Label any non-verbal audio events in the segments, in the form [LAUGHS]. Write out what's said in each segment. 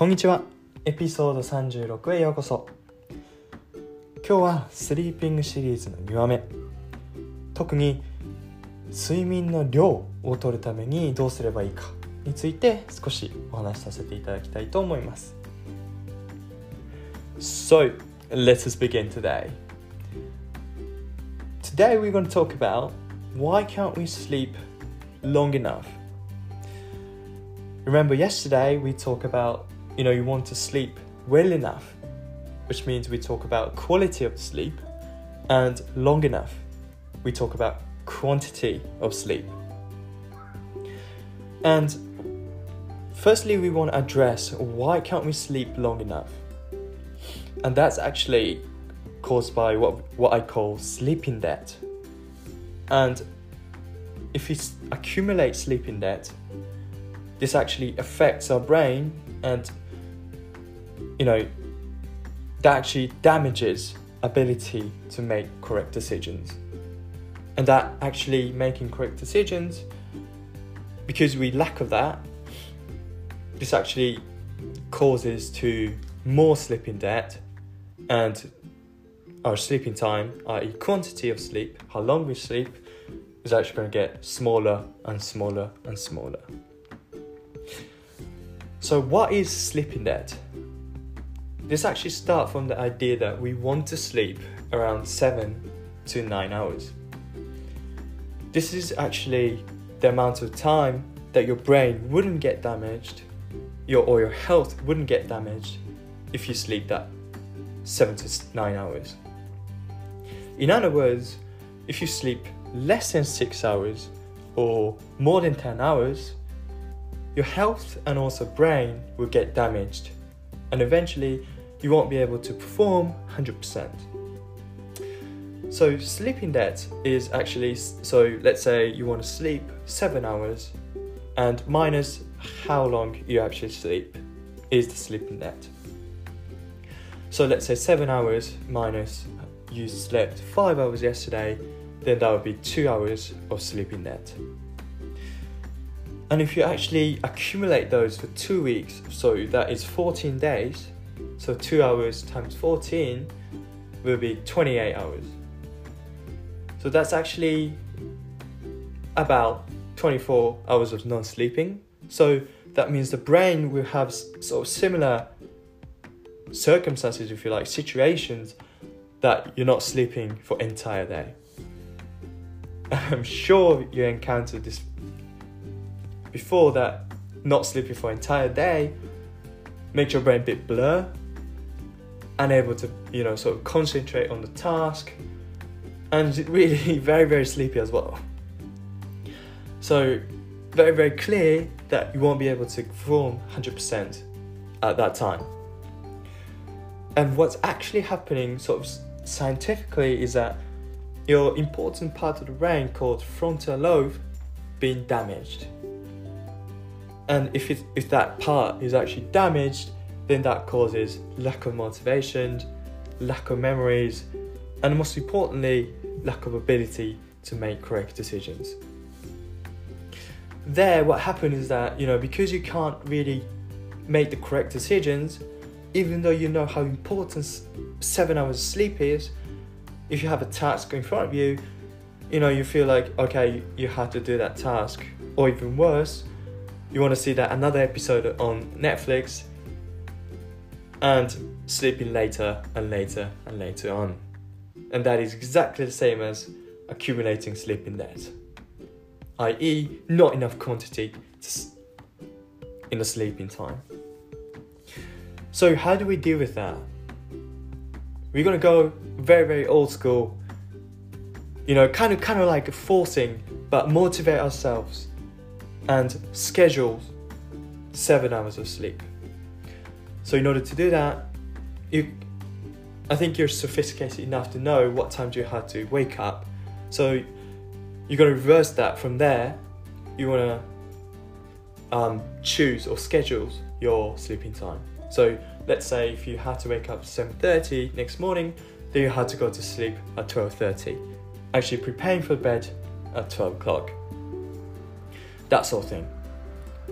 こんにちはエピソード36へようこそ今日はスリーピングシリーズの2話目特に睡眠の量を取るためにどうすればいいかについて少しお話しさせていただきたいと思います So, let's begin today. Today we're going to talk about why can't we sleep long enough? Remember yesterday we talked about you know you want to sleep well enough, which means we talk about quality of sleep and long enough. We talk about quantity of sleep. And firstly we want to address why can't we sleep long enough? And that's actually caused by what what I call sleeping debt. And if we accumulate sleeping debt, this actually affects our brain and you know that actually damages ability to make correct decisions. And that actually making correct decisions because we lack of that this actually causes to more sleeping debt and our sleeping time i.e quantity of sleep how long we sleep is actually going to get smaller and smaller and smaller. So, what is sleeping debt? This actually starts from the idea that we want to sleep around 7 to 9 hours. This is actually the amount of time that your brain wouldn't get damaged, your or your health wouldn't get damaged if you sleep that 7 to 9 hours. In other words, if you sleep less than 6 hours or more than 10 hours, your health and also brain will get damaged, and eventually you won't be able to perform 100%. So, sleeping debt is actually so let's say you want to sleep seven hours, and minus how long you actually sleep is the sleeping debt. So, let's say seven hours minus you slept five hours yesterday, then that would be two hours of sleeping debt. And if you actually accumulate those for two weeks, so that is 14 days, so two hours times 14 will be 28 hours. So that's actually about 24 hours of non sleeping. So that means the brain will have sort of similar circumstances, if you like, situations that you're not sleeping for entire day. [LAUGHS] I'm sure you encountered this before that, not sleeping for entire day makes your brain a bit blur, unable to, you know, sort of concentrate on the task, and [LAUGHS] really very, very sleepy as well. So, very, very clear that you won't be able to perform 100% at that time. And what's actually happening, sort of scientifically, is that your important part of the brain called frontal lobe being damaged and if it, if that part is actually damaged then that causes lack of motivation lack of memories and most importantly lack of ability to make correct decisions. There what happened is that you know because you can't really make the correct decisions even though you know how important seven hours of sleep is if you have a task in front of you you know you feel like okay you have to do that task. Or even worse you want to see that another episode on Netflix and sleeping later and later and later on. And that is exactly the same as accumulating sleeping debt, i.e., not enough quantity in the sleeping time. So, how do we deal with that? We're gonna go very, very old school, you know, kind of, kind of like forcing, but motivate ourselves and schedule seven hours of sleep. So in order to do that, you I think you're sophisticated enough to know what time you have to wake up. So you're gonna reverse that from there. You wanna um, choose or schedule your sleeping time. So let's say if you had to wake up at 7:30 next morning, then you had to go to sleep at 12:30. Actually preparing for bed at 12 o'clock that sort of thing.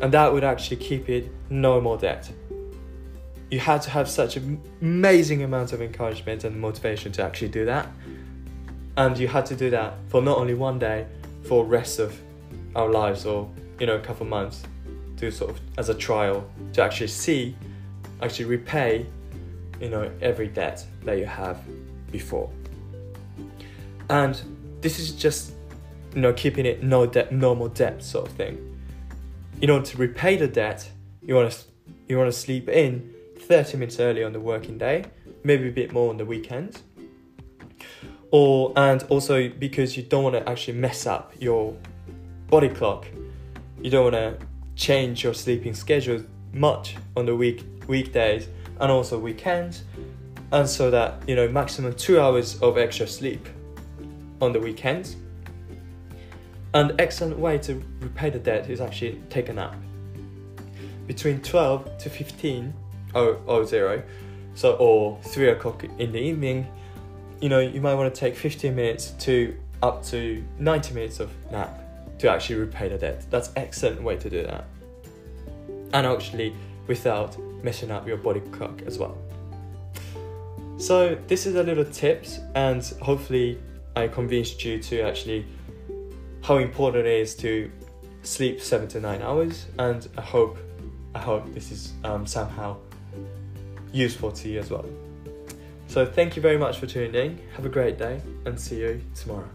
And that would actually keep it no more debt. You had to have such an amazing amount of encouragement and motivation to actually do that. And you had to do that for not only one day, for rest of our lives or you know a couple months to sort of as a trial to actually see, actually repay, you know, every debt that you have before. And this is just you know keeping it no debt normal debt sort of thing. In order to repay the debt, you want to you want to sleep in 30 minutes early on the working day, maybe a bit more on the weekends. Or and also because you don't want to actually mess up your body clock, you don't want to change your sleeping schedule much on the week weekdays and also weekends, and so that you know maximum two hours of extra sleep on the weekends. An excellent way to repay the debt is actually take a nap. Between 12 to 15 oh, oh zero, so or three o'clock in the evening, you know, you might want to take 15 minutes to up to 90 minutes of nap to actually repay the debt. That's excellent way to do that. And actually without messing up your body clock as well. So this is a little tips and hopefully I convinced you to actually how important it is to sleep seven to nine hours and I hope I hope this is um, somehow useful to you as well. So thank you very much for tuning in. Have a great day and see you tomorrow.